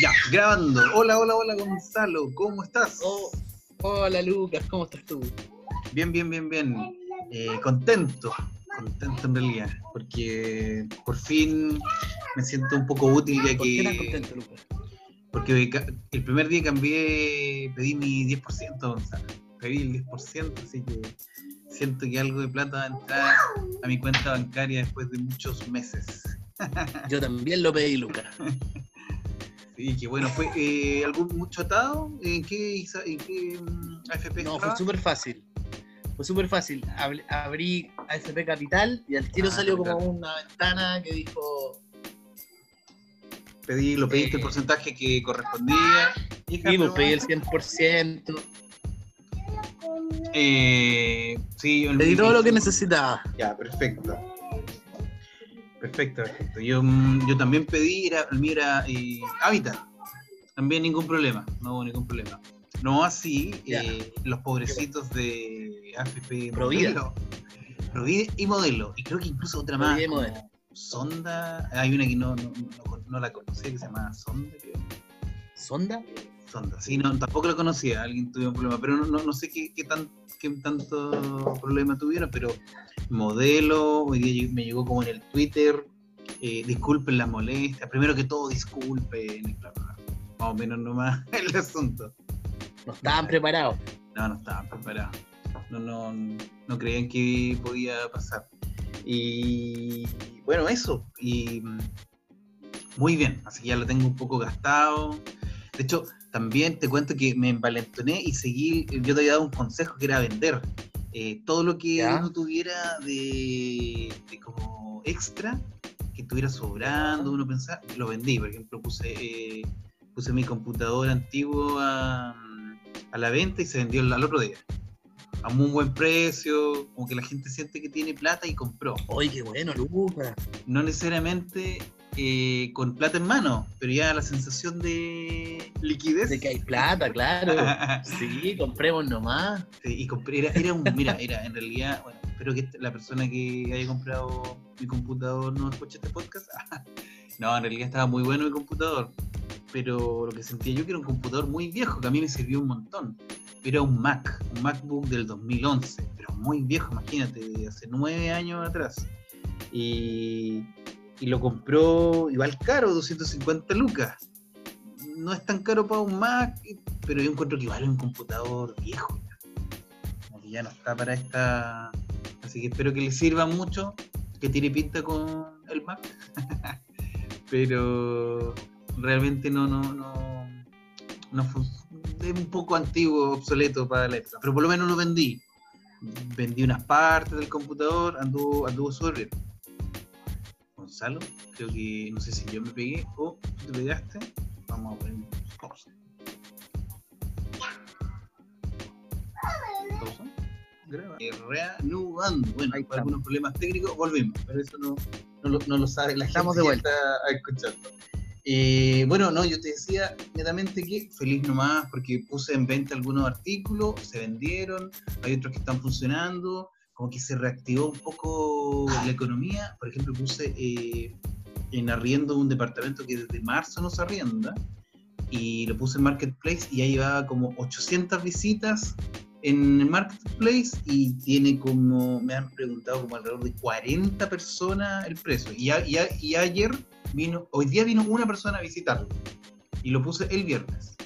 Ya, grabando. Hola, hola, hola, Gonzalo. ¿Cómo estás? Oh, hola, Lucas. ¿Cómo estás tú? Bien, bien, bien, bien. Eh, contento, contento en realidad, porque por fin me siento un poco útil ya ¿Por qué que... tan contento, Lucas? Porque el primer día cambié, pedí mi 10%, Gonzalo. Pedí el 10%, así que siento que algo de plata va a entrar a mi cuenta bancaria después de muchos meses. Yo también lo pedí, Lucas. Sí, que bueno, fue eh, algún mucho atado. ¿En qué, en qué mm, AFP No, estaba? fue súper fácil. Fue súper fácil. Abri- Abrí AFP Capital y al tiro Ah, salió Capital. como una ventana que dijo. Pedí, lo pediste el Eh, porcentaje que correspondía. Hija, Sí, pues pedí el 100%. Eh, sí, Pedí todo lo que necesitaba. Ya, perfecto. Perfecto, perfecto. Yo, mm, yo también pedí, el mío era eh, Hábitat. También ningún problema, no hubo ningún problema. No así eh, los pobrecitos de AFP Provida. Modelo. Provida y Modelo. Y creo que incluso otra más. Sonda. Hay una que no, no, no- no la conocía que se llama Sonda, creo. ¿Sonda? Sonda, sí, no, tampoco lo conocía, alguien tuvo un problema, pero no, no, no sé qué, qué, tan, qué tanto problema tuvieron, pero modelo, hoy día me llegó como en el Twitter, eh, disculpen la molestia, primero que todo disculpen, claro, más o menos nomás el asunto. No estaban preparados. No, no estaban preparados, no, no, no creían que podía pasar. Y bueno, eso, y mm, muy bien, así que ya lo tengo un poco gastado. De hecho, también te cuento que me envalentoné y seguí, yo te había dado un consejo que era vender. Eh, todo lo que Ya. uno tuviera de, de como extra, que estuviera sobrando, uno pensaba, lo vendí. Por ejemplo, puse, eh, puse mi computador antiguo a, a la venta y se vendió al otro día. A muy buen precio, como que la gente siente que tiene plata y compró Oye, qué bueno, Lucas. no necesariamente eh, con plata en mano, pero ya la sensación de liquidez. De que hay plata, claro. Sí, compremos nomás. Sí, y compré, era, era un, mira, era en realidad, bueno, espero que la persona que haya comprado mi computador no escuche este podcast. no, en realidad estaba muy bueno mi computador, pero lo que sentía yo que era un computador muy viejo, que a mí me sirvió un montón. Era un Mac, un MacBook del 2011, pero muy viejo, imagínate, de hace nueve años atrás. Y, y lo compró igual caro, 250 lucas. No es tan caro para un Mac, pero yo encuentro que es un computador viejo. Como ya no está para esta. Así que espero que le sirva mucho, que tire pinta con el Mac. pero realmente no, no, no, no es un poco antiguo, obsoleto para la época. Pero por lo menos lo vendí. Vendí unas partes del computador, anduvo, anduvo bien. Gonzalo, creo que no sé si yo me pegué o tú te pegaste. Vamos a poner pausa. Pausa. Graba. Eh, Reanudando. Bueno, estamos. algunos problemas técnicos volvimos, pero eso no, no, lo, no lo sabe la Estamos gente de que está escuchando. Eh, bueno, no, yo te decía netamente que feliz nomás porque puse en venta algunos artículos, se vendieron, hay otros que están funcionando, como que se reactivó un poco la economía. Por ejemplo, puse eh, en arriendo un departamento que desde marzo no se arrienda y lo puse en Marketplace y ya llevaba como 800 visitas en el Marketplace y tiene como, me han preguntado como alrededor de 40 personas el precio. Y, y ayer vino, hoy día vino una persona a visitarlo y lo puse el viernes.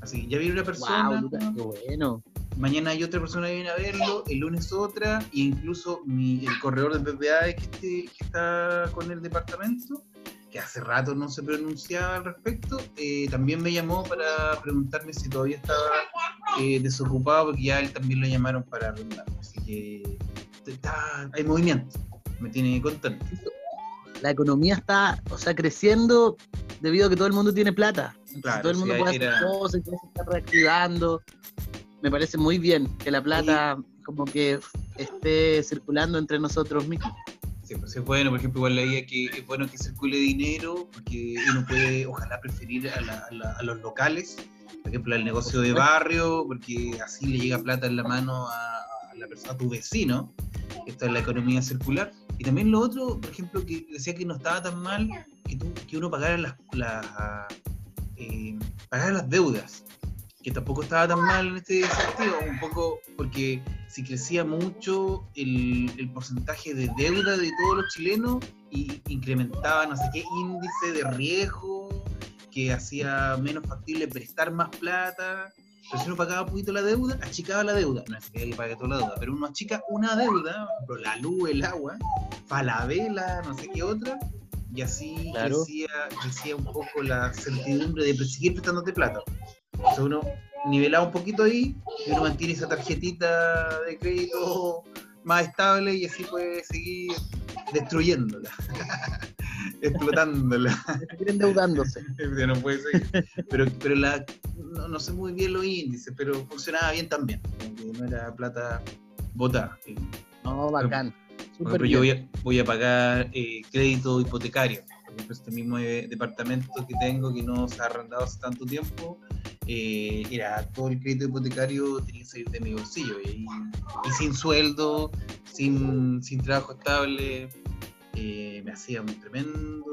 Así que ya vino una persona. Wow, qué bueno. Mañana hay otra persona que viene a verlo, el lunes otra, e incluso mi, el corredor de PPA que, este- que está con el departamento, que hace rato no se pronunciaba al respecto, eh, también me llamó para preguntarme si todavía estaba eh, desocupado, porque ya él también lo llamaron para arrendar. Así que está- hay movimiento, me tiene contento. La economía está, o sea, creciendo debido a que todo el mundo tiene plata. Entonces, Claro, todo el mundo sí, puede era- hacer cosas, se está reactivando. Me parece muy bien que la plata como que esté circulando entre nosotros mismos. Sí, pues es bueno, por ejemplo, igual leía que es bueno que circule dinero, porque uno puede, ojalá, preferir a, la- a la- a los locales, por ejemplo, al negocio de barrio, porque así le llega plata en la mano a, a la persona, a tu vecino. Esto es la economía circular. Y también lo otro, por ejemplo, que decía que no estaba tan mal que, tú- que uno pagara las, las, eh, pagar las deudas, que tampoco estaba tan mal en este sentido, un poco porque si crecía mucho el, el porcentaje de deuda de todos los chilenos y incrementaba no sé qué índice de riesgo que hacía menos factible prestar más plata. Pero si uno pagaba un poquito la deuda, achicaba la deuda. No es que pague toda la deuda, pero uno achica una deuda, por ejemplo, la luz, el agua, Falabella, no sé qué otra, y así Claro. crecía, crecía un poco la certidumbre de seguir prestándote plata. O sea, uno nivelaba un poquito ahí y uno mantiene esa tarjetita de crédito más estable y así puede seguir destruyéndola, explotándola. Endeudándose. No puede seguir. Pero, pero la, no, no sé muy bien los índices, pero funcionaba bien también. No era plata botada. No, bacán. Por ejemplo, yo voy a, voy a pagar eh, crédito hipotecario. Por ejemplo, este mismo eh, departamento que tengo, que no se ha arrendado hace tanto tiempo, eh, era todo el crédito hipotecario tenía que salir de mi bolsillo. Y, y sin sueldo, sin, sin trabajo estable, eh, me hacía un tremendo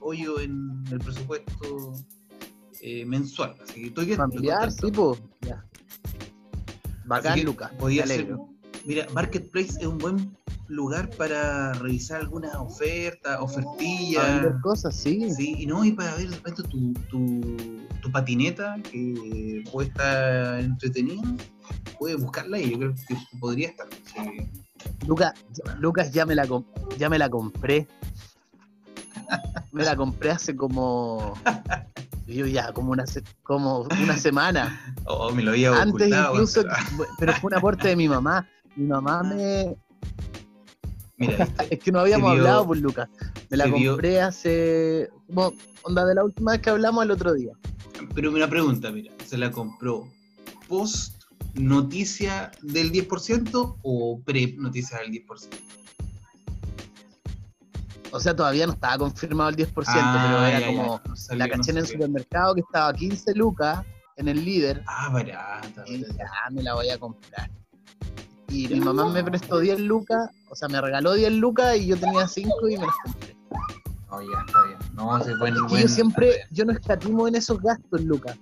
hoyo en el presupuesto eh, mensual. Así que estoy bien, Familiar, contento. sí, po. Ya. Bacán, Lucas. Podía ser, mira, Marketplace es un buen lugar para revisar algunas ofertas, ofertillas. cosas, sí. Sí, y no, y para ver de repente tu, tu, tu patineta que puede estar entretenida, puedes buscarla y yo creo que podría estar. sí. Lucas, Lucas ya me la ya me la compré. Me la compré hace como yo ya como una como una semana. Oh, me lo había Antes incluso, pero- fue un aporte de mi mamá. Mi mamá me Mira, es que no habíamos vio- hablado por Lucas. Me la vio- compré hace como onda de la última vez que hablamos el otro día. Pero una pregunta, mira, ¿se la compró post noticia del 10% o pre noticia del 10%? O sea, todavía no estaba confirmado el 10%, pero Ah, era ya, ya, como no salió, la no caché en el supermercado que estaba a 15 lucas en el líder. Ah, barata. Y barata. ya me la voy a comprar. Y mi mamá me prestó 10 lucas, o sea, me regaló 10 lucas y yo tenía 5 y me las compré. Oh, ya, está bien. No, sí, buen, Es que buen- yo siempre, yo no escatimo en esos gastos, Lucas.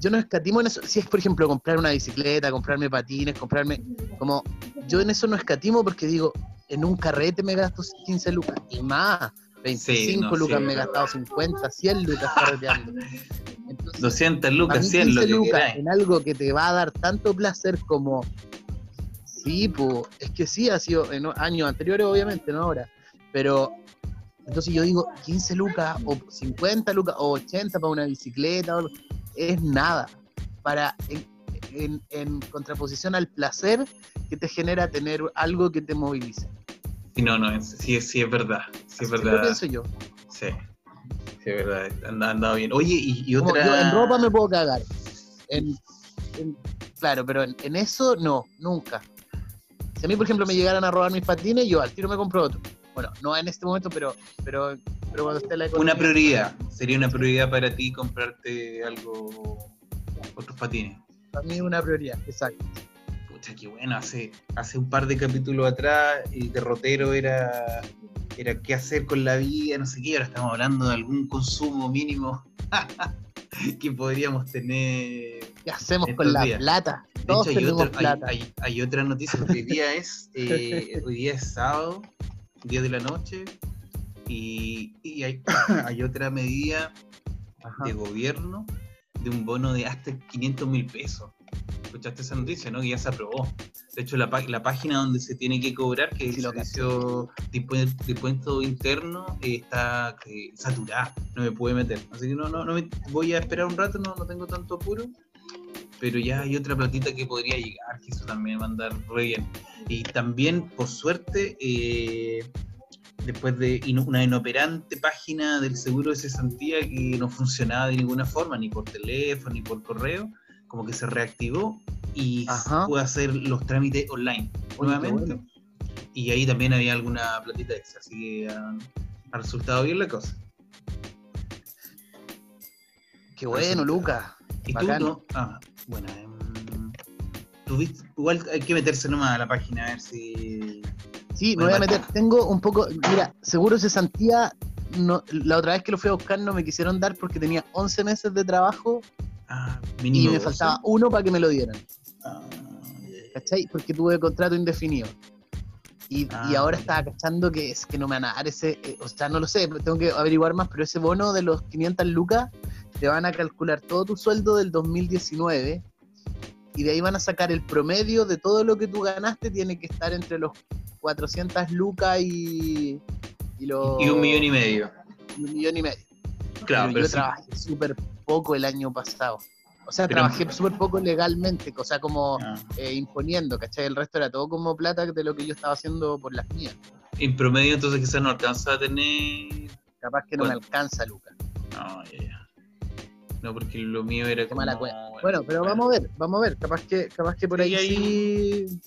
Yo no escatimo en eso. Si es, por ejemplo, comprar una bicicleta, comprarme patines, comprarme. Como. Yo en eso no escatimo porque digo, en un carrete me gasto 15 lucas y más. 25 no, sí, lucas me he gastado 50, 100 lucas carreteando. Entonces, 200 a lucas, mí 100, lo 15 que lucas queráis. en algo que te va a dar tanto placer como. Sí, pues, es que sí, ha sido en años anteriores, obviamente, no ahora. Pero entonces yo digo, 15 lucas, o 50 lucas, o 80 para una bicicleta, o es nada. Para, en, en- en contraposición al placer que te genera tener algo que te movilice. Sí, no, no, es- sí, sí es verdad. Sí es Así lo verdad. pienso yo. Sí. Sí, es verdad. Anda, andado bien. Oye, y, y otra. yo en ropa me puedo cagar. En- en- claro, pero en, en eso no, nunca. Si a mí, por ejemplo, me llegaran a robar mis patines, yo al tiro me compro otro. Bueno, no en este momento, pero, pero, pero cuando esté la economía. Una prioridad. Sería una prioridad para ti comprarte algo. Otros patines. Para mí es una prioridad, exacto. Pucha, qué bueno. Hace, hace un par de capítulos atrás, el derrotero era. Era qué hacer con la vida, no sé qué. Ahora estamos hablando de algún consumo mínimo que podríamos tener. ¿Qué hacemos con la días. plata? De Todos hecho, hay otra, hay, plata. hay- hay otra noticia, hoy día es, eh, hoy día es sábado, 10 de la noche, y, y hay, hay otra medida Ajá. de gobierno de un bono de hasta 500 mil pesos. ¿Escuchaste esa noticia, no? Que ya se aprobó. De hecho, la, la página donde se tiene que cobrar, que es Sí, el lo servicio de impuesto interno, eh, está eh, saturada, no me puede meter. Así que no, no, no me- voy a esperar un rato, no, no tengo tanto apuro. Pero ya hay otra platita que podría llegar, que eso también va a andar re bien. Y también, por suerte, eh, después de una inoperante página del seguro de cesantía que no funcionaba de ninguna forma, ni por teléfono, ni por correo, como que se reactivó y Ajá. puede hacer los trámites online Oye, nuevamente. bueno. Y ahí también había alguna platita extra, así que ha, ha resultado bien la cosa. Qué bueno, Lucas. ¿Y Bacán. tú no? Ah, bueno, em, igual hay que meterse nomás a la página a ver si. Sí, me voy a meter. Tengo un poco. Mira, seguro cesantía no, la otra vez que lo fui a buscar no me quisieron dar porque tenía 11 meses de trabajo Ah, y me 12. faltaba uno para que me lo dieran. Ah. ¿Cachai? Porque tuve contrato indefinido. Y, y Ah, ahora ya. estaba cachando que es que no me van a dar ese, eh, o sea, no lo sé, tengo que averiguar más, pero ese bono de los 500 lucas te van a calcular todo tu sueldo del 2019 y de ahí van a sacar el promedio de todo lo que tú ganaste, tiene que estar entre los 400 lucas y, y los... Y un millón y medio. y un millón y medio. Claro, pero pero yo sí. trabajé súper poco el año pasado. O sea, Pero- trabajé súper poco legalmente, o sea, como Ah. eh, imponiendo, ¿cachai? El resto era todo como plata de lo que yo estaba haciendo por las mías. En promedio, entonces quizás no alcanza a tener. Capaz que no me alcanza, Lucas. No, ya, ya. No, porque lo mío era como. mala. Bueno, pero vamos a ver, vamos a ver. Capaz que, capaz que por Sí, ahí ahí- sí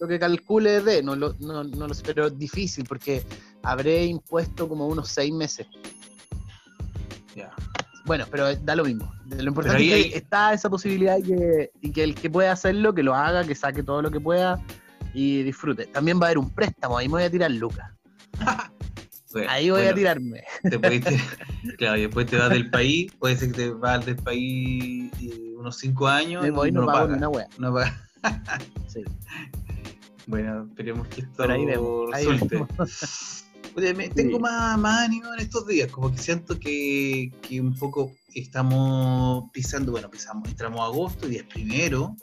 lo que calcule de, no lo, no, no lo sé, pero es difícil porque habré impuesto como unos seis meses. Ya. Bueno, pero da lo mismo. Lo importante ahí es que está esa posibilidad y que, y que el que pueda hacerlo, que lo haga, que saque todo lo que pueda y disfrute. También va a haber un préstamo, ahí me voy a tirar lucas. Bueno, Ahí voy a tirarme. Te puedes tirar- claro, y después te vas del país, puede ser que te vas del país eh, unos 5 años Me voy y y no, no, pago una wea. No pagas. Sí. Bueno, esperemos que esto ahí vemos, ahí resulte. vemos. Oye, me- tengo Sí. más, más ánimo en estos días, como que siento que, que un poco estamos pisando, bueno, pisamos, entramos a agosto, día es primero,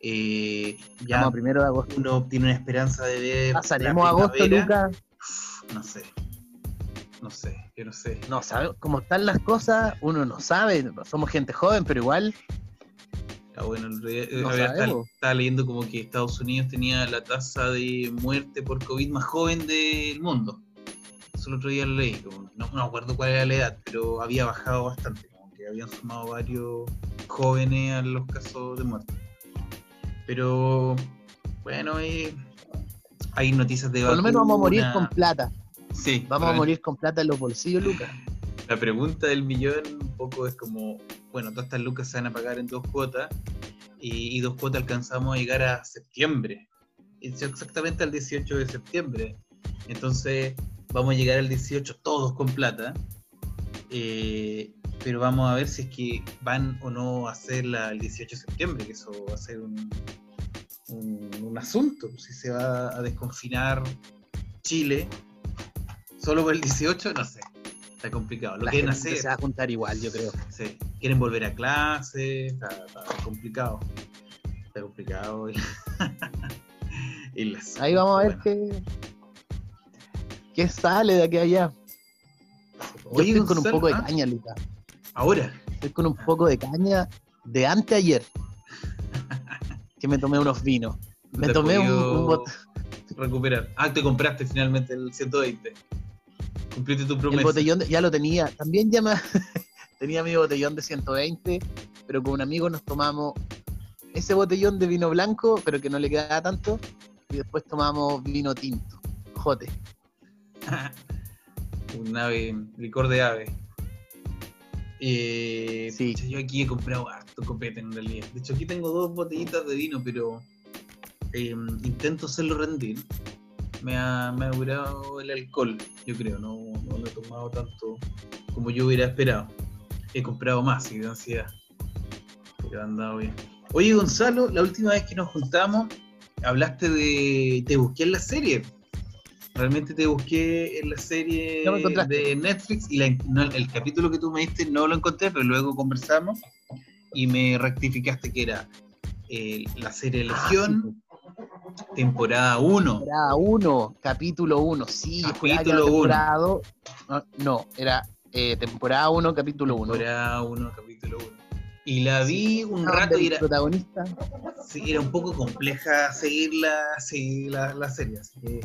eh, ya a primero de agosto. uno tiene una esperanza de ver ¿Pasaremos agosto. Lucas? No sé, no sé, yo no sé. No, ¿sabe? Como están las cosas, uno no sabe. Somos gente joven, pero igual. Ah, bueno, eh, No estaba, estaba leyendo como que Estados Unidos tenía la tasa de muerte por COVID más joven del mundo. Eso el otro día lo leí, como- no, no me acuerdo cuál era la edad, pero había bajado bastante, como que habían sumado varios jóvenes a los casos de muerte. Pero bueno, eh, hay noticias de Por lo menos vamos a morir con plata. Sí, Vamos a morir con plata en los bolsillos, Lucas. La pregunta del millón un poco es como, bueno, todas estas lucas se van a pagar en dos cuotas y, y dos cuotas alcanzamos a llegar a septiembre, exactamente al 18 de septiembre. Entonces vamos a llegar al 18 todos con plata, eh, pero vamos a ver si es que van o no a hacerla el 18 de septiembre, que eso va a ser un, un, un asunto, si se va a desconfinar Chile solo por el 18, no sé. Está complicado. Lo La quieren gente hacer. se va a juntar igual, yo creo. Sí. Quieren volver a clase. Está, está complicado. Está complicado. asunto, Ahí vamos a ver bueno. qué, qué sale de aquí a allá. Yo Oye, estoy con un poco de ¿ah? caña, Lucas. Ahora. Estoy con un poco de caña de anteayer. Que me tomé unos vinos. no Me tomé un, un bot- Recuperar. Ah, te compraste finalmente el 120. Cumpliste tu el promesa. botellón, de- ya lo tenía. También ya me, tenía mi botellón de 120, pero con un amigo nos tomamos ese botellón de vino blanco, pero que no le quedaba tanto, y después tomamos vino tinto, jote. un ave, licor de ave. Eh, Sí. Yo aquí he comprado harto copete en realidad. De hecho, aquí tengo dos botellitas de vino, pero eh, intento hacerlo rendir. Me ha, me ha durado el alcohol, yo creo. No, no lo he tomado tanto como yo hubiera esperado. He comprado más y de ansiedad. Pero ha andado bien. Oye, Gonzalo, la última vez que nos juntamos, hablaste de. Te busqué en la serie. Realmente te busqué en la serie de Netflix y la- no, el capítulo que tú me diste no lo encontré, pero luego conversamos y me rectificaste que era eh, la serie Ah, Legión, temporada 1. Temporada 1, capítulo 1, sí, era Capítulo uno. temporada 2. No, no, era eh, temporada 1, capítulo 1. Temporada 1, capítulo 1. Y la vi un rato y era, protagonista. sí, era un poco compleja seguir la, seguir la, la serie. Así que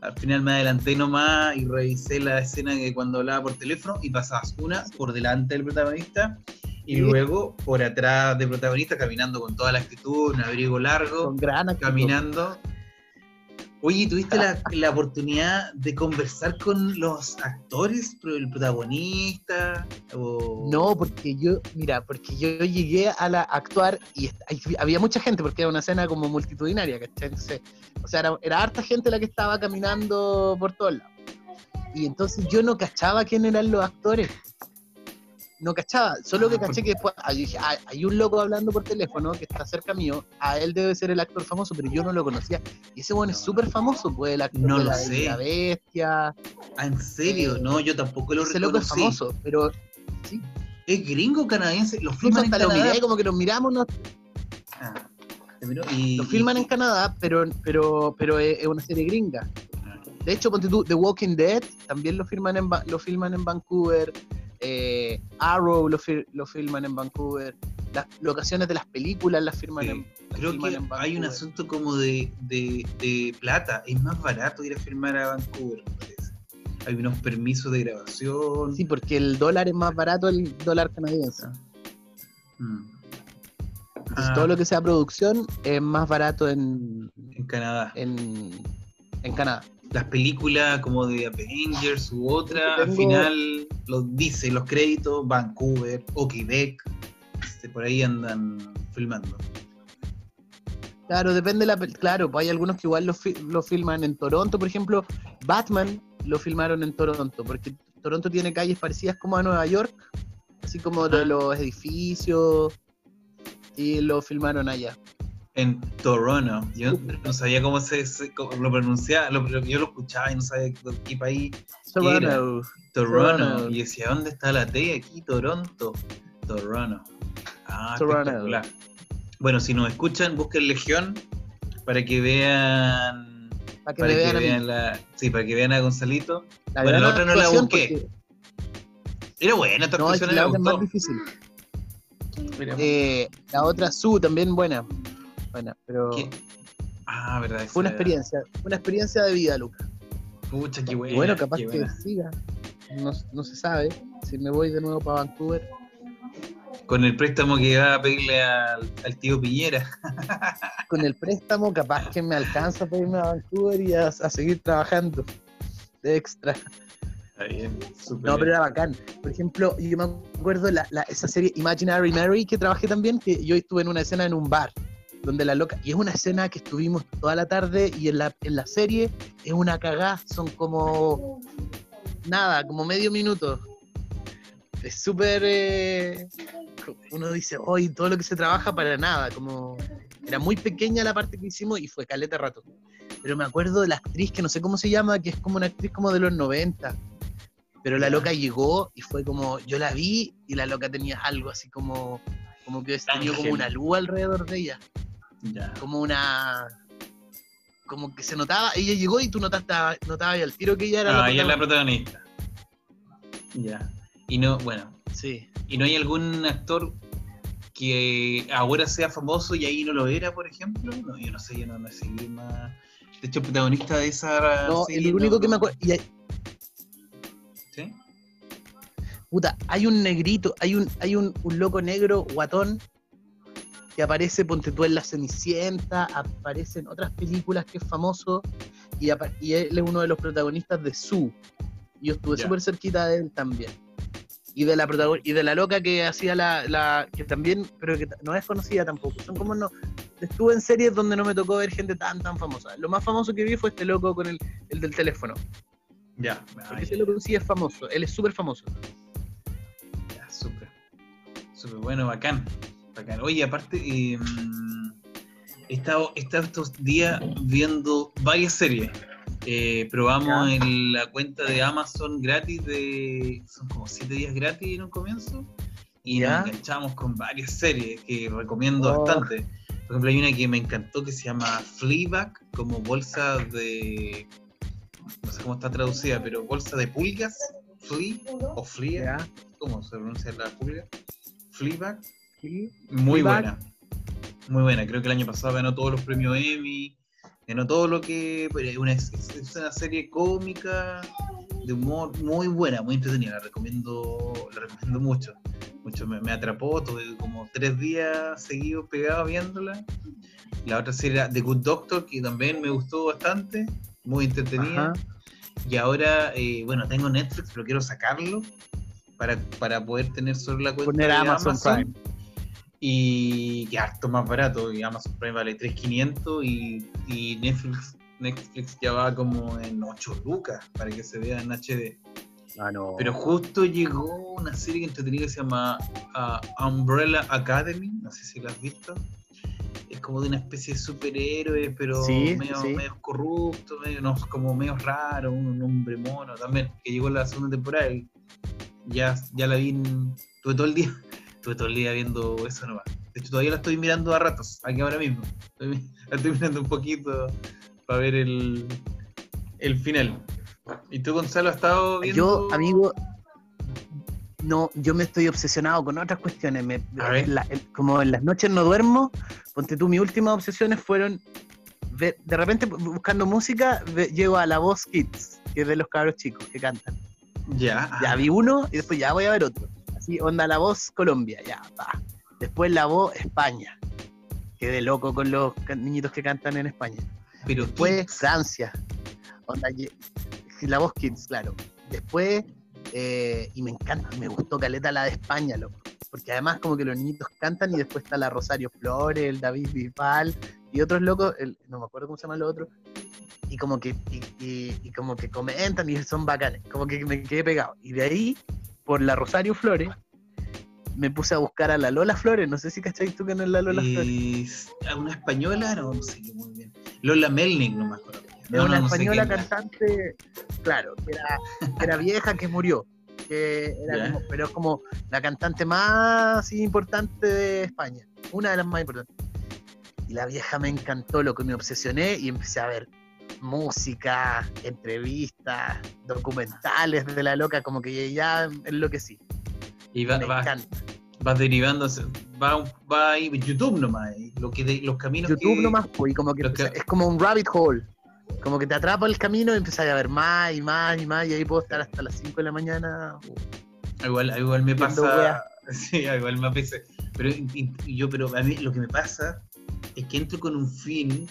al final me adelanté nomás y revisé la escena que cuando hablaba por teléfono y pasabas una por delante del protagonista y luego por atrás del protagonista caminando con toda la actitud, un abrigo largo, Con gran actitud. caminando. Oye, ¿tuviste la, la oportunidad de conversar con los actores, el protagonista? O... No, porque yo, mira, porque yo llegué a la a actuar y había mucha gente, porque era una escena como multitudinaria, ¿cachai? Entonces, o sea, era, era harta gente la que estaba caminando por todos lados. Y entonces yo no cachaba quién eran los actores. No cachaba, solo que Ah, caché que después dije, ah, hay un loco hablando por teléfono que está cerca mío, a él debe ser el actor famoso, pero yo no lo conocía. Y ese bueno es súper famoso, pues el actor No de lo la, sé. de la bestia. Ah, ¿en serio? No, yo tampoco lo Ese loco es famoso, pero sí. ¿Es gringo canadiense? Lo Incluso filman en hasta lo Canadá. miré, como que lo miramos, no, Ah, ¿te miró? Y, lo filman en Canadá, pero, pero, pero es, una serie gringa. Ah, De hecho, ponte tú, The Walking Dead también lo filman en, lo filman en Vancouver. Eh, Arrow lo, lo filman en Vancouver. Las locaciones de las películas las firman Sí. en las Creo filman que en hay un asunto como de, de, de plata. Es más barato ir a filmar a Vancouver, me parece. Hay unos permisos de grabación. Sí, porque el dólar es más barato el dólar canadiense. Mm. Entonces, Ah, todo lo que sea producción es más barato en, En Canadá. en, en Canadá. Las películas como de Avengers u otra, al final los dice los créditos, Vancouver o Quebec. este, por ahí andan filmando. Claro, depende de la Claro, pues hay algunos que igual lo, fi- lo filman en Toronto, por ejemplo, Batman lo filmaron en Toronto, porque Toronto tiene calles parecidas como a Nueva York, así como de Ah. los edificios, y lo filmaron allá. En Toronto. Yo no sabía cómo se, se- cómo lo pronunciaba. lo- yo lo escuchaba y no sabía de qué país. Toronto. Toronto. Toronto. Y decía, ¿dónde está la T aquí? Toronto. Toronto. Ah, Toronto. Bueno, si nos escuchan, busquen Legión para que vean. Para que Para me que vean la. Sí, para que vean a Gonzalito. La bueno, la otra no la busqué. porque- Era buena esta No, es actuación, la otra es más gustó. difícil. Eh, la otra, Su, también buena. Buena, pero ¿qué? Ah, verdad. fue una esa- experiencia, una experiencia de vida, Luca. Pucha, qué buena. bueno, capaz que buena. siga. No, no se sabe. Si me voy de nuevo para Vancouver. Con el préstamo que va a pedirle al, al tío Piñera. Con el préstamo, capaz que me alcanza para irme a Vancouver y a, a seguir trabajando de extra. Está bien, No, pero era bacán. Por ejemplo, yo me acuerdo la, la- esa serie Imaginary Mary que trabajé también, que yo estuve en una escena en un bar, donde la loca, y es una escena que estuvimos toda la tarde y en la, en la serie es una cagá, son como nada, como medio minuto. Es súper... eh, uno dice, hoy todo lo que se trabaja para nada, como... Era muy pequeña la parte que hicimos y fue caleta rato. Pero me acuerdo de la actriz que no sé cómo se llama, que es como una actriz como de los 90. Pero la loca llegó y fue como, yo la vi y la loca tenía algo así como, como que tenía como una luz alrededor de ella, Ya. como una, como que se notaba, ella llegó y tú notaste, notabas al tiro que ella era Ah, ella es la protagonista. Ya. Y no, bueno, Sí. ¿y no hay algún actor que ahora sea famoso y ahí no lo era, por ejemplo? No, yo no sé, yo no me seguí más. De hecho, protagonista de esa No, serie el único no- que me acuerdo, hay- ¿Sí? puta, hay un negrito, hay un, hay un, un loco negro guatón que aparece, ponte tú en La Cenicienta, aparece en otras películas que es famoso, y, él es uno de los protagonistas de Su. Yo estuve Ya. súper cerquita de él también. Y de la y de la loca que hacía la, la- que también, pero que no es conocida tampoco. Son como no. Estuve en series donde no me tocó ver gente tan tan famosa. Lo más famoso que vi fue este loco con el, el del teléfono. Ya. Porque ese loco sí es famoso, él es súper famoso. ya, súper. Súper bueno, bacán. Bacán. Oye, aparte, eh, he, estado, he estado estos días viendo varias series. Eh, probamos Ya. en la cuenta de Amazon gratis de. Son como 7 días gratis en un comienzo. Y Ya. nos enganchamos con varias series que recomiendo Oh. bastante. Por ejemplo, hay una que me encantó que se llama Fleabag, como bolsa de. No sé cómo está traducida, pero bolsa de pulgas. Flea o Flea. ¿Ya? ¿Cómo se pronuncia la pulga? Fleabag. Sí. Muy buena. Muy buena. Creo que el año pasado ganó todos los premios Emmy. Ganó todo lo que. pero Es una, es- es una serie cómica, de humor muy buena, muy entretenida. La recomiendo, la recomiendo mucho. mucho me, me atrapó, tuve como tres días seguidos pegados viéndola. La otra serie era The Good Doctor, que también me gustó bastante, muy entretenida. Ajá. Y ahora, eh, bueno, tengo Netflix, pero quiero sacarlo para, para poder tener solo la cuenta Poner de Amazon Prime. Y que harto más barato, y Amazon Prime vale 3.500 y, y Netflix, Netflix ya va como en 8 lucas para que se vea en HD. Ah, no. Pero justo llegó una serie que entretenida que se llama ah, Umbrella Academy, no sé si la has visto. Es como de una especie de superhéroe, pero Sí, medio, sí. medio corrupto, medio, no, como medio raro, un hombre mono también, que llegó en la segunda temporada y ya, ya la vi, en- tuve todo el día, tuve todo el día viendo eso nomás. De hecho, todavía la estoy mirando a ratos, aquí ahora mismo. Estoy- la estoy mirando un poquito para ver el, el final. ¿Y tú, Gonzalo, has estado viendo? Yo, amigo, no, yo me estoy obsesionado con otras cuestiones. Me- la- el- como en las noches no duermo, ponte tú, mis últimas obsesiones fueron de repente bu- buscando música, llego a La Voz Kids, que es de los cabros chicos que cantan. Ya, Ya vi uno y después ya voy a ver otro. Así, onda La Voz Colombia, ya, va. Después La Voz España. Quedé loco con los niñitos que cantan en España. pero Después Kids. Francia. Onda, la voz Kids, claro. Después, eh, y me encanta, me gustó Caleta la de España, loco. Porque además como que los niñitos cantan y después está la Rosario Flores, el David Bisbal y otros locos, el- no me acuerdo cómo se llama el otro. Y como que, y, y- y como que comentan y son bacanes. Como que me quedé pegado. Y de ahí, por la Rosario Flores, me puse a buscar a la Lola Flores. No sé si cacháis tú que no es la Lola Flores. Es ¿a una española, no, no sé qué muy bien. Lola Melnick, no me acuerdo. No, una no, española cantante, claro, que era, que era vieja, que murió. Que era como- pero es como la cantante más importante de España. Una de las más importantes. Y la vieja me encantó, lo que me obsesioné y empecé a ver música, entrevistas, documentales de la loca, como que ya enloquecí. Y va, me va, encanta. va derivándose, va, va ahí YouTube nomás, y lo que de, los caminos YouTube que- nomás, pues, y como que, es como un rabbit hole. Como que te atrapa el camino y empiezas a ver más y más y más, y ahí puedo estar hasta las 5 de la mañana. Igual, igual me pasa. Sí, igual me pasa. Pero y- y yo, pero a mí lo que me pasa es que entro con un fin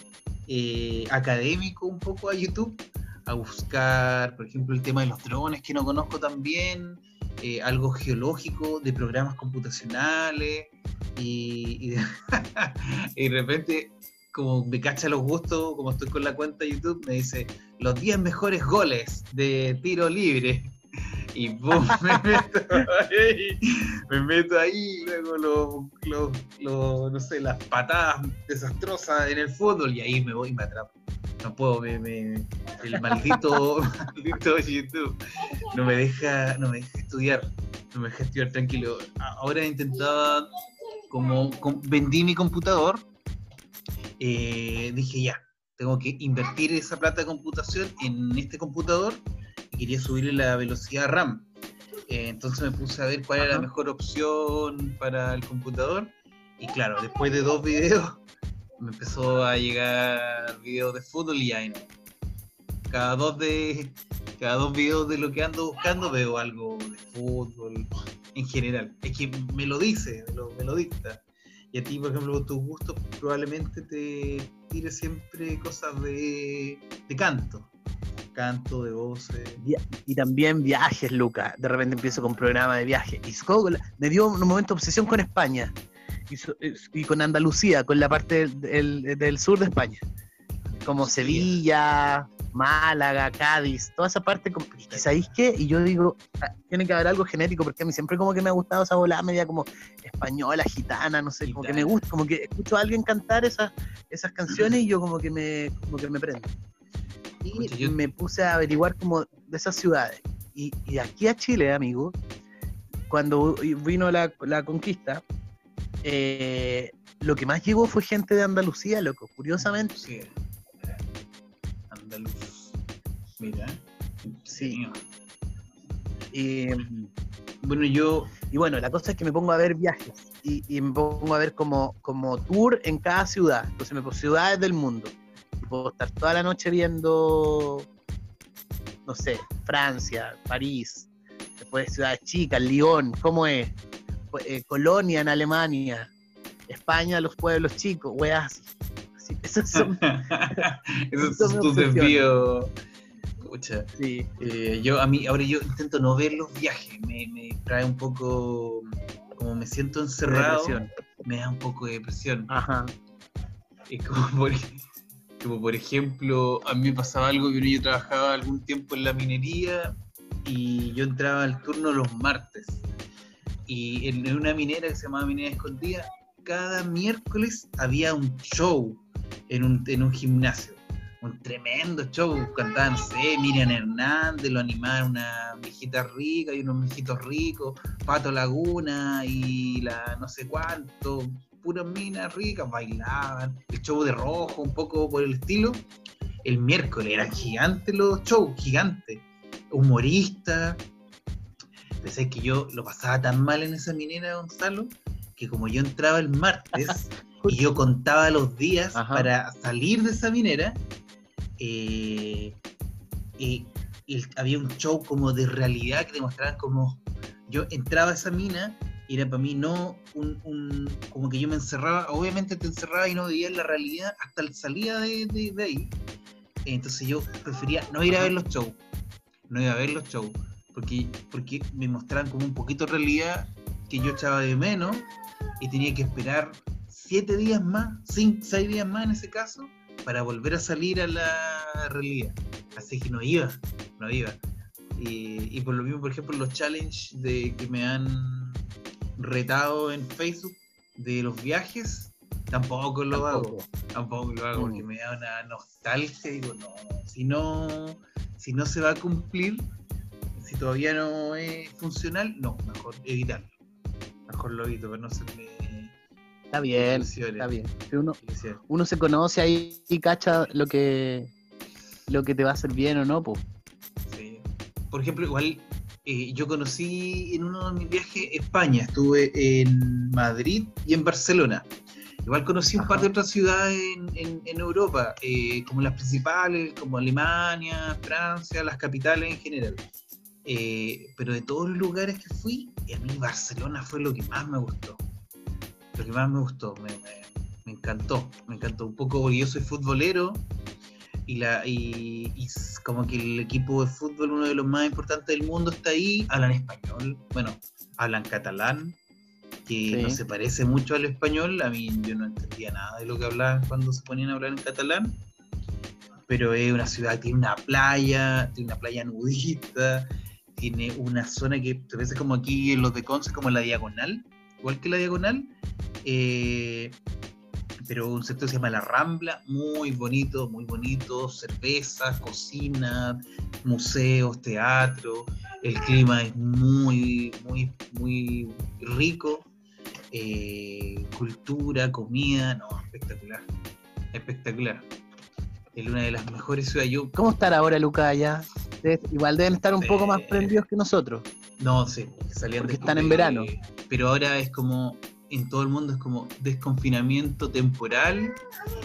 eh, académico un poco a YouTube a buscar, por ejemplo, el tema de los drones que no conozco tan bien, eh, algo geológico de programas computacionales y, y de, y de repente como me cacha los gustos, como estoy con la cuenta de YouTube, me dice los 10 mejores goles de tiro libre. Y boom, me meto ahí, me meto ahí, luego los, los, no sé, las patadas desastrosas en el fútbol y ahí me voy y me atrapo. No puedo, me, me- el maldito, maldito YouTube no me deja, no me deja estudiar, no me deja estudiar tranquilo. Ahora intentaba, como com- vendí mi computador, eh, dije ya, tengo que invertir esa plata de computación en este computador quería subirle la velocidad RAM. Eh, entonces me puse a ver cuál era la mejor opción para el computador. Y claro, después de dos videos, me empezó a llegar videos de fútbol y no. Cada dos de cada dos videos de lo que ando buscando veo algo de fútbol en general. Es que me lo dice, me lo, me lo dicta. Y a ti, por ejemplo, tus gustos probablemente te tire siempre cosas de, de canto. Canto, de voces. Y también viajes, Luca. De repente empiezo con programa de viajes. Y me dio un momento obsesión con España. Y, so- y con Andalucía, con la parte del, del- del sur de España. Como Sí. Sevilla, Málaga, Cádiz, toda esa parte. ¿Y sabéis qué? Y yo digo, ah, tiene que haber algo genético, porque a mí siempre como que me ha gustado esa volada media como española, gitana, no sé, como que me gusta, como que escucho a alguien cantar esas, esas canciones y yo como que me, como que me prendo. Y Pucha, yo- me puse a averiguar como de esas ciudades. Y, y aquí a Chile, amigo, cuando vino la, la conquista, eh, lo que más llegó fue gente de Andalucía, loco, curiosamente. Sí. Andaluz. Mira. Sí. Y, Bueno, yo. y bueno, la cosa es que me pongo a ver viajes y, y me pongo a ver como, como tour en cada ciudad. Entonces me pongo ciudades del mundo. Puedo estar toda la noche viendo, no sé, Francia, París, después ciudades chicas, Lyon, ¿cómo es? Pues, eh, Colonia en Alemania, España, los pueblos chicos, weas. así. Esos son, Esos son tus desvíos. Escucha. sí, Eh, yo a mí ahora yo intento no ver los viajes me, me trae un poco como me siento encerrado depresión. me da un poco de depresión Ajá. es como porque Como por ejemplo, a mí me pasaba algo que yo trabajaba algún tiempo en la minería y yo entraba al turno los martes. Y en, una minera que se llamaba Minera Escondida, cada miércoles había un show en un, en un gimnasio. Un tremendo show. Cantaban, no Miriam Hernández, lo animaban una viejita rica y unos viejitos ricos, Pato Laguna y la no sé cuánto, puras minas ricas, bailaban. El show de rojo, un poco por el estilo. El miércoles eran gigantes los shows, gigantes. Humorista. Pensé que yo lo pasaba tan mal en esa minera, Gonzalo, que como yo entraba el martes y yo contaba los días Ajá. para salir de esa minera, eh, había un show como de realidad que te mostraban como yo entraba a esa mina era para mí no un, un- como que yo me encerraba, obviamente te encerraba y no veía la realidad hasta la salida de, de- de ahí. Entonces yo prefería no ir a ver los shows, no iba a ver los shows, porque, porque me mostraban como un poquito de realidad que yo echaba de menos y tenía que esperar siete días más, cinco, seis días más en ese caso, para volver a salir a la realidad. Así que no iba, no iba. Y, y por lo mismo, por ejemplo, los challenges de que me han retado en Facebook de los viajes, tampoco lo hago. Tampoco. Lo hago Mm. porque me da una nostalgia. Digo, no, si no, si no se va a cumplir, si todavía no es funcional, no, mejor evitarlo. Mejor lo evito, para no hacerme Está bien, está bien. Uno, se conoce ahí y cacha lo que lo que te va a hacer bien o no, pues. Sí. Por ejemplo, igual eh, yo conocí en uno de mis viajes España, estuve en Madrid y en Barcelona. Igual conocí un par de otras ciudades en, en- en Europa, eh, como las principales, como Alemania, Francia, las capitales en general. Eh, pero de todos los lugares que fui, a mí Barcelona fue lo que más me gustó. Lo que más me gustó, me, me- me encantó, me encantó un poco porque yo soy futbolero y, la, y, como que el equipo de fútbol, uno de los más importantes del mundo, está ahí, hablan español, bueno, hablan catalán, que Sí. no se parece mucho al español, a mí yo no entendía nada de lo que hablaban cuando se ponían a hablar en catalán, pero es una ciudad que tiene una playa, tiene una playa nudista, tiene una zona que te parece como aquí en los de Conce, como la diagonal, igual que la diagonal, eh, pero un sector que se llama La Rambla, muy bonito, muy bonito, cervezas, cocina, museos, teatro, el clima es muy, muy, muy rico, eh, cultura, comida, no, espectacular, espectacular. Es una de las mejores ciudades. Yo ¿Cómo estar ahora, Lucas, allá? Igual deben estar un poco más prendidos que nosotros. No, sí, salían Porque están en verano. Pero ahora es como, en todo el mundo es como desconfinamiento temporal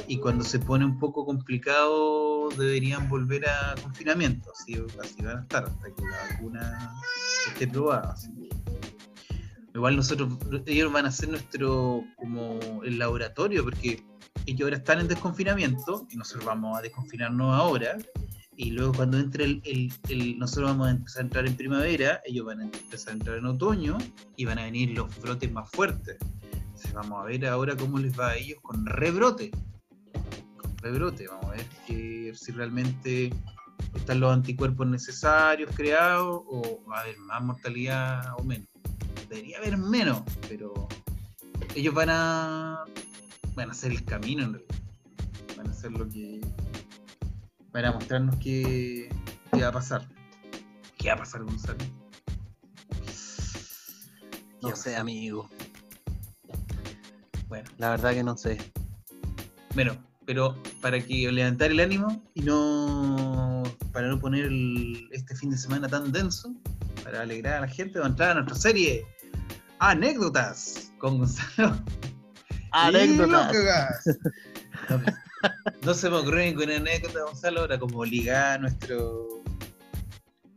y cuando se pone un poco complicado deberían volver a confinamiento. Así, van a estar hasta que la vacuna esté probada. Igual nosotros, ellos van a ser nuestro, como el laboratorio, porque ellos ahora están en desconfinamiento y nosotros vamos a desconfinarnos ahora y luego cuando entre el, el- nosotros vamos a empezar a entrar en primavera, ellos van a empezar a entrar en otoño y van a venir los brotes más fuertes. Entonces vamos a ver ahora cómo les va a ellos con rebrote. Con rebrote, vamos a ver si realmente están los anticuerpos necesarios creados o va a haber más mortalidad o menos. Debería haber menos, pero ellos van a van a hacer el camino en realidad. Van a hacer lo que para mostrarnos qué, qué va a pasar. ¿Qué va a pasar, Gonzalo? ¿Qué va No sé, pasar? amigo. Bueno, La verdad que no sé. bueno, pero para que levantar el ánimo y no para no poner el- este fin de semana tan denso, para alegrar a la gente, vamos a entrar a nuestra serie Anécdotas con Gonzalo. Anécdotas. No, se me ocurrió ninguna anécdota, Gonzalo, ahora como ligar nuestro.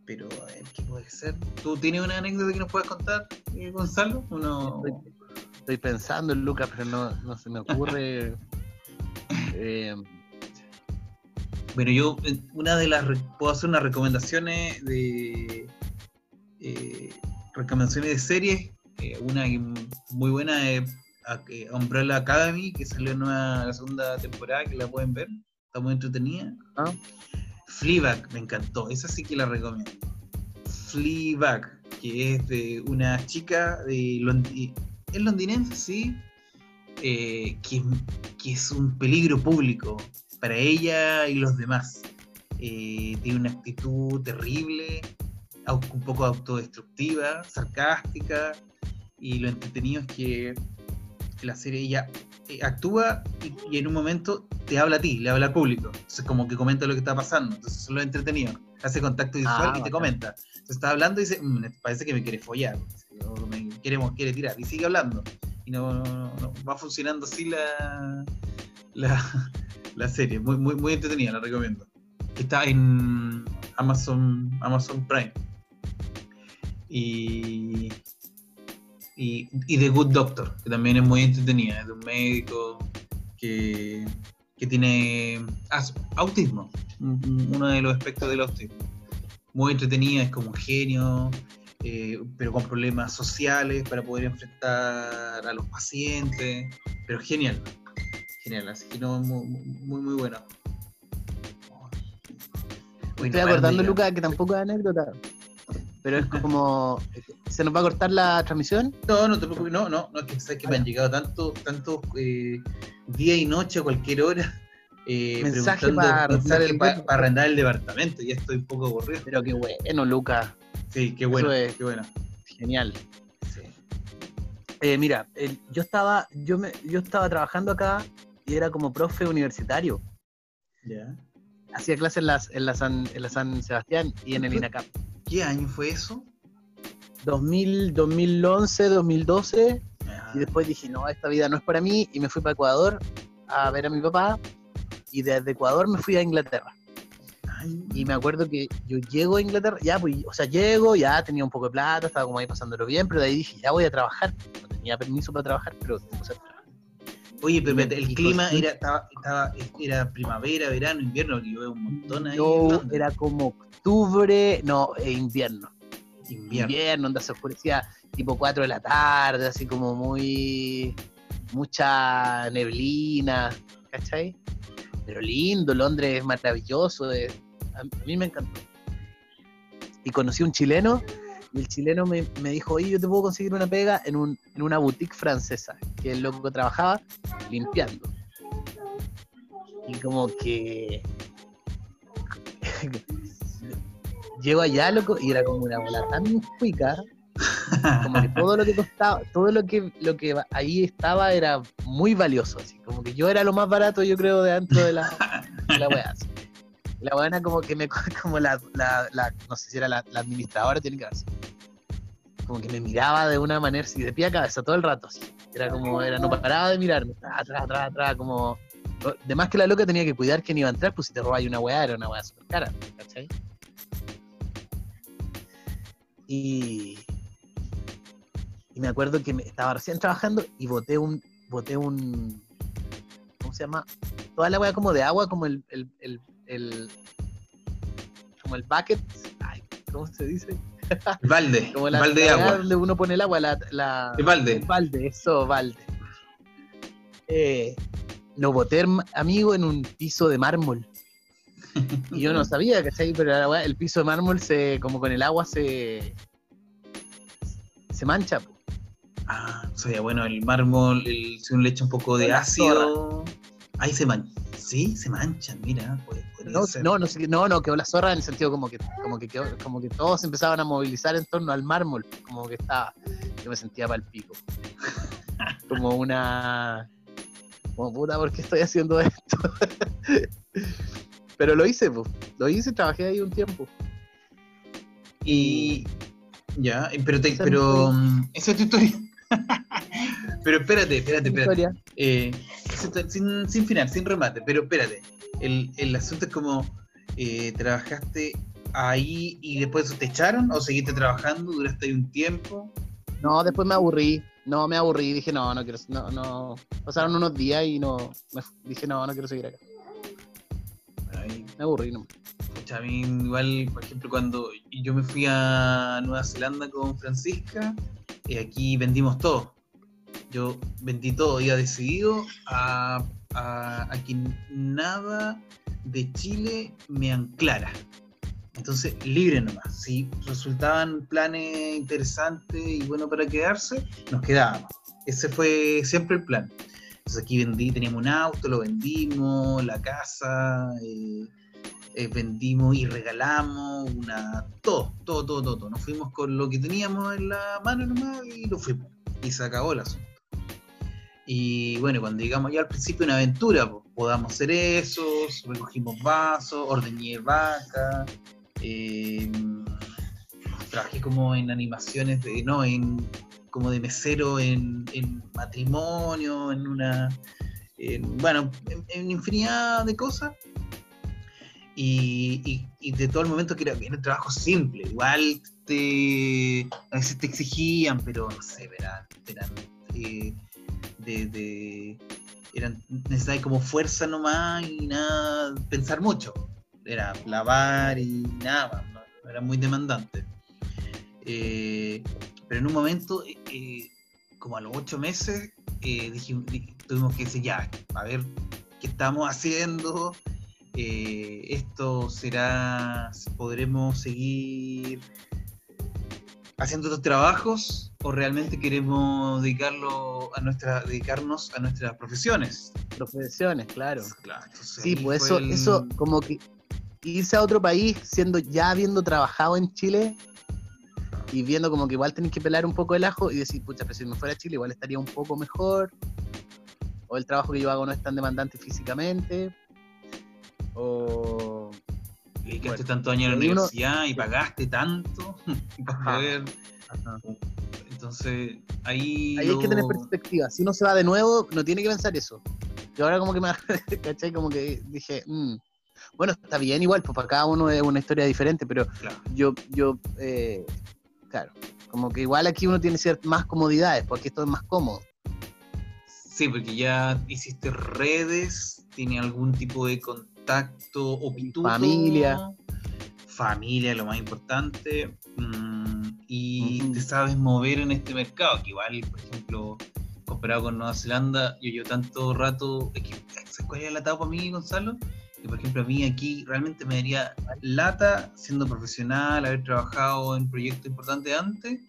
Pero, a ver, ¿qué puede ser? ¿Tú tienes una anécdota que nos puedas contar, eh, Gonzalo? Uno... Estoy, estoy pensando en Lucas, pero no, no se me ocurre. Eh, Bueno, yo, eh, una de las. Puedo hacer unas recomendaciones de. eh, recomendaciones de series. eh, una muy buena es Umbrella Academy, que salió nueva la segunda temporada, que la pueden ver. está muy entretenida. Ah. Fleabag, me encantó, esa sí que la recomiendo. Fleabag, que es de una chica de Londi- es londinense, sí, eh, que, que es un peligro público para ella y los demás. Eh, tiene una actitud terrible, un poco autodestructiva, sarcástica, y lo entretenido es que la serie ella eh, actúa y, y en un momento te habla a ti, le habla al público. Entonces como que comenta lo que está pasando. Entonces eso es lo entretenido. Hace contacto visual Ah, y te comenta. Entonces está hablando y dice, "Mm, parece que me quiere follar. o me quiere, quiere tirar. Y sigue hablando. Y no, no- no- va funcionando así la, la, la serie. Muy, muy, muy entretenida, la recomiendo. Está en Amazon, Amazon Prime. Y, y, y The Good Doctor, que también es muy entretenida. Es de un médico que, que tiene as- autismo. un- un- Uno de los aspectos del autismo. Muy entretenida, es como un genio, eh, pero con problemas sociales para poder enfrentar a los pacientes. Pero genial. Genial, así que no, muy, muy, muy bueno. Estoy acordando, Lucas, que tampoco es anécdota. Pero es como. ¿Se nos va a cortar la transmisión? No, no te preocupes, no, no, no, es que sabes que me han llegado tantos tanto, eh, día y noche a cualquier hora. Eh, Mensaje para arrendar mensaje el pa- departamento. para arrendar el departamento, ya estoy un poco aburrido. Pero qué bueno, Lucas. Sí, qué bueno, es. qué bueno. Genial. Sí. Eh, mira, el- yo estaba, yo me, yo estaba trabajando acá y era como profe universitario. Ya. Hacía clases en, las, en, la San, en la San Sebastián y en el INACAP. ¿Qué año fue eso? 2000, 2011, 2012. Ah, Y después dije, no, esta vida no es para mí. Y me fui para Ecuador a ver a mi papá. Y desde Ecuador me fui a Inglaterra. ay, Y me acuerdo que yo llego a Inglaterra, ya, pues, o sea, llego, ya tenía un poco de plata, estaba como ahí pasándolo bien, pero de ahí dije, ya voy a trabajar. No tenía permiso para trabajar, pero puse a trabajar. Oye, pero espérate, el y clima era, estaba, estaba, era primavera, verano, invierno, que yo veo un montón ahí. Londres. era como octubre, no, eh, invierno. invierno. Invierno, donde se oscurecía tipo 4 de la tarde, así como muy. mucha neblina, ¿cachai? Pero lindo, Londres es maravilloso, es- a mí me encantó. Y conocí a un chileno, el chileno me, me dijo, oye, yo te puedo conseguir una pega en, un, en una boutique francesa, que el loco trabajaba limpiando. Y como que llego allá, loco, y era como una bola tan cuica, como que todo lo que costaba, todo lo que, lo que ahí estaba era muy valioso, así, como que yo era lo más barato, yo creo, de dentro de la, de la weá. así. La buena como que me, como la, la, la- no sé si era la, la administradora, tiene que ver, así. Como que me miraba de una manera, así, de pie a cabeza, todo el rato. Era como, era, no paraba de mirarme, atrás, atrás, atrás, como... De más que la loca tenía que cuidar quién iba a entrar, pues si te robaba una weá, era una weá súper cara, ¿cachai? Y, y me acuerdo que me- estaba recién trabajando y boté un, boté un, ¿cómo se llama? Toda la weá como de agua, como el, el, el, el- como el bucket, ay, ¿cómo se dice? El balde, Como la, balde de agua. donde uno pone el agua, la, la, El balde. el balde, eso, balde. Eh, herma- amigo, en un piso de mármol. Y yo no sabía, ¿cachai? Pero la weá, el piso de mármol se, como con el agua se, se mancha. po. Ah, o sea, bueno, el mármol, el, si uno le echa un poco de ácido, ahí se mancha. Sí, se manchan, mira, No, no, no, sé, no, no, quedó la zorra en el sentido como que, como que, quedó- como que todos empezaban a movilizar en torno al mármol, como que estaba, yo me sentía para el pico. Como una, como puta, ¿por qué estoy haciendo esto? Pero lo hice, pues, lo hice, trabajé ahí un tiempo. Y ya, pero, te, pero mm, esa es tu historia. pero espérate, espérate, espérate. Eh, sin, sin final, sin remate, pero espérate. El, el asunto es como eh, trabajaste ahí y después te echaron o seguiste trabajando, duraste ahí un tiempo. No, después me aburrí, no, me aburrí, dije, no, no quiero, no, no, pasaron unos días y no, me dije, no, no quiero seguir acá, ahí, me aburrí, no. pucha, a mí igual, por ejemplo, cuando yo me fui a Nueva Zelanda con Francisca, eh, aquí vendimos todo. Yo vendí todo, iba decidido a, a, a que nada de Chile me anclara. Entonces, libre nomás. Si resultaban planes interesantes y bueno para quedarse, nos quedábamos. Ese fue siempre el plan. Entonces aquí vendí, teníamos un auto, lo vendimos, la casa, eh, eh, vendimos y regalamos una todo, todo, todo, todo. Nos fuimos con lo que teníamos en la mano nomás y lo fuimos. Y se acabó el asunto. Y bueno, cuando llegamos ya al principio una aventura, podamos hacer eso, recogimos vasos, ordeñé vaca, eh, trabajé como en animaciones de, no, en como de mesero en, matrimonio, en una, bueno, en, infinidad de cosas. Y, de todo el momento que era bien el trabajo simple, igual te, a veces te exigían, pero no sé, verán, eran eh, de, de eran necesarias como fuerza nomás y nada, pensar mucho. Era lavar y nada, no, era muy demandante. Eh, pero en un momento, eh, eh, como a los ocho meses, tuvimos que decir ya, a ver qué estamos haciendo, esto será, podremos seguir haciendo estos trabajos o realmente queremos dedicarlo a nuestra, dedicarnos a nuestras profesiones. Profesiones, claro. sí, pues eso, eso como que irse a otro país siendo ya habiendo trabajado en Chile y viendo como que igual tenéis que pelar un poco el ajo y decir, pucha, pero si me fuera a Chile igual estaría un poco mejor. O el trabajo que yo hago no es tan demandante físicamente. O dedicaste tanto años en la universidad y pagaste tanto Entonces, ahí. Ahí hay que tener perspectiva. Si uno se va de nuevo, no tiene que pensar eso. Yo ahora, como que me. ¿Cachai? Como que dije. Mm, bueno, está bien igual, pues para cada uno es una historia diferente, pero yo, yo eh, claro, como que igual aquí uno tiene ciertas más comodidades, porque esto es más cómodo. Sí, porque ya hiciste redes, tiene algún tipo de contacto o pintura. Familia. Familia, lo más importante. Mm, y te sabes mover en este mercado, que igual, por ejemplo, comparado con Nueva Zelanda, yo llevo tanto rato. ¿Cuál es la etapa para mí, Gonzalo? que por ejemplo a mí aquí realmente me daría lata siendo profesional, haber trabajado en proyectos importantes antes.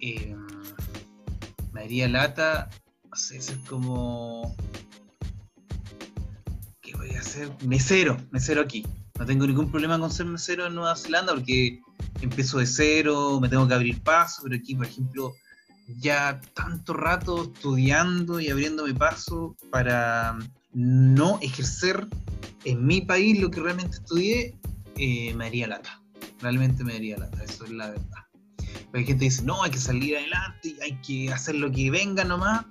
Em, me daría lata, no sé, ser como... ¿Qué voy a hacer? Mesero, mesero aquí. No tengo ningún problema con ser mesero en Nueva Zelanda porque empiezo de cero, me tengo que abrir paso, pero aquí, por ejemplo, ya tanto rato estudiando y abriéndome paso para no ejercer en mi país lo que realmente estudié, eh, me haría lata. Realmente me haría lata, eso es la verdad. Pero hay gente que dice, no, hay que salir adelante hay que hacer lo que venga nomás.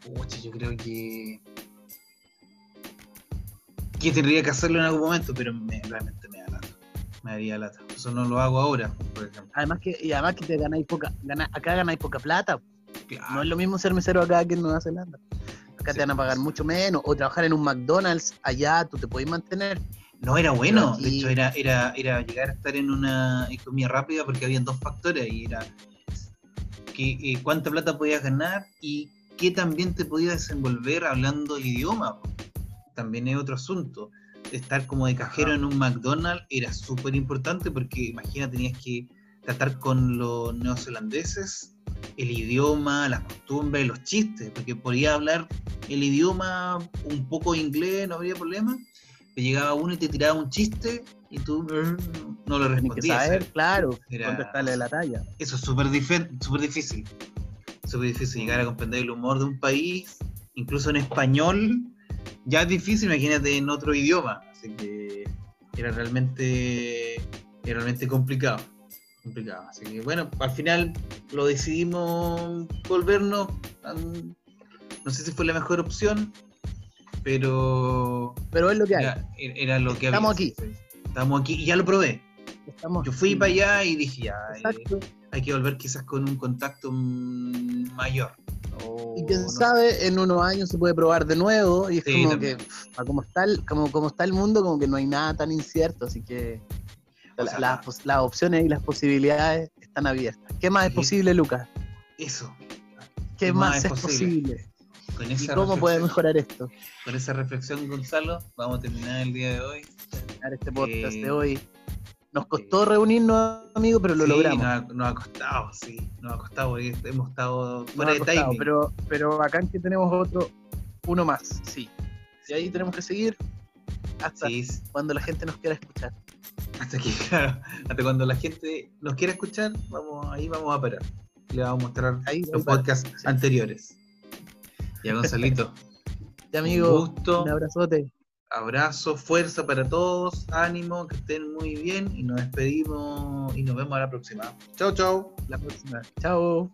Pucha, yo creo que. Que tendría que hacerlo en algún momento, pero realmente me da lata. Me haría lata. Eso no lo hago ahora, por ejemplo. Además que, y además que te ganáis poca, acá ganáis poca plata. No es lo mismo ser mesero acá que en Nueva Zelanda acá te van a pagar mucho menos, o trabajar en un McDonald's, allá tú te puedes mantener. No, era bueno, de hecho era, era, era llegar a estar en una economía rápida porque habían dos factores y era que, eh, cuánta plata podías ganar y qué también te podías desenvolver hablando el idioma. También es otro asunto. Estar como de cajero en un McDonald's era súper importante porque imagina, tenías que tratar con los neozelandeses el idioma, las costumbres, los chistes, porque podía hablar el idioma un poco inglés, no habría problema. Te llegaba uno y te tiraba un chiste y tú no lo respondías. saber, claro, contestarle la talla. Eso es súper super difícil. Súper difícil llegar a comprender el humor de un país, incluso en español. Ya es difícil, imagínate en otro idioma. Así que era realmente, era realmente complicado complicado. Así que bueno, al final lo decidimos volvernos. no sé si fue la mejor opción, pero. Pero es lo que hay. Era, lo que Estamos aquí. Estamos aquí y ya lo probé. Yo fui para allá y dije, ya, eh, hay que volver quizás con un contacto mayor. Y quién sabe, en unos años se puede probar de nuevo y es como que, como está, el, como, como está el mundo, como que no hay nada tan incierto, así que las opciones y las posibilidades están abiertas. ¿Qué más es posible, Lucas? Eso. ¿Qué, más, es posible? Con ¿Y esa, cómo puede reflexión, mejorar esto? con esa reflexión, Gonzalo, vamos a terminar el día de hoy. Terminar este podcast Eh, de hoy. Nos costó reunirnos, amigos, pero lo Sí, logramos. Nos ha, nos ha costado, sí. Nos ha costado porque hemos estado fuera de costado, timing. pero, pero bacán que tenemos otro, uno más, sí. Y ahí tenemos que seguir hasta Sí, cuando la gente nos quiera escuchar. hasta que, claro, hasta cuando la gente nos quiera escuchar, vamos, ahí vamos a parar. Le vamos a mostrar Ahí los podcasts sí. anteriores. Ya, Gonzalito. Ya, amigo, Un gusto. un abrazote. Abrazo, fuerza para todos, ánimo, que estén muy bien y nos despedimos y nos vemos a la próxima. Chao, chao. La próxima. Chao.